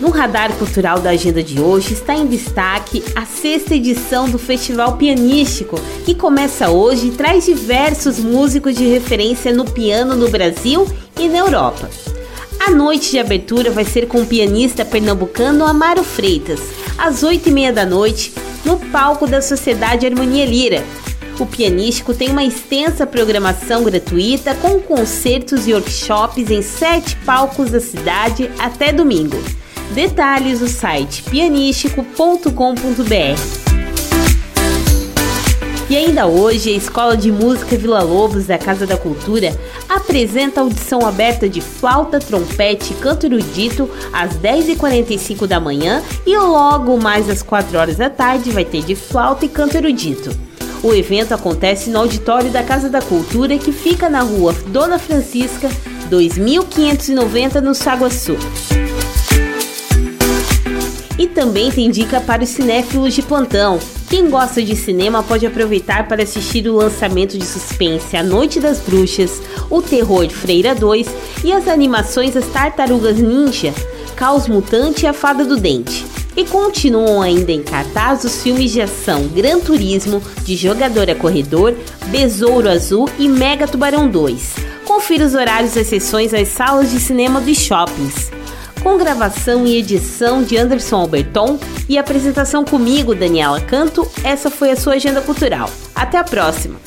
No radar cultural da agenda de hoje está em destaque a sexta edição do Festival Pianístico, que começa hoje e traz diversos músicos de referência no piano no Brasil e na Europa. A noite de abertura vai ser com o pianista pernambucano Amaro Freitas, às oito e meia da noite, no palco da Sociedade Harmonia Lira. O Pianístico tem uma extensa programação gratuita com concertos e workshops em sete palcos da cidade até domingo. Detalhes no site pianístico.com.br. E ainda hoje, a Escola de Música Vila Lobos da Casa da Cultura apresenta audição aberta de flauta, trompete e canto erudito às 10h45 da manhã e logo mais às 4 horas da tarde vai ter de flauta e canto erudito. O evento acontece no auditório da Casa da Cultura que fica na rua Dona Francisca, 2590 no Saguaçu. E também tem dica para os cinéfilos de plantão. Quem gosta de cinema pode aproveitar para assistir o lançamento de suspense A Noite das Bruxas, O Terror Freira 2 e as animações As Tartarugas Ninja, Caos Mutante e A Fada do Dente. E continuam ainda em cartaz os filmes de ação Gran Turismo, de Jogador a Corredor, Besouro Azul e Mega Tubarão 2. Confira os horários das sessões nas salas de cinema dos shoppings com gravação e edição de Anderson Alberton e apresentação comigo, Daniela Canto, essa foi a sua agenda cultural. Até a próxima!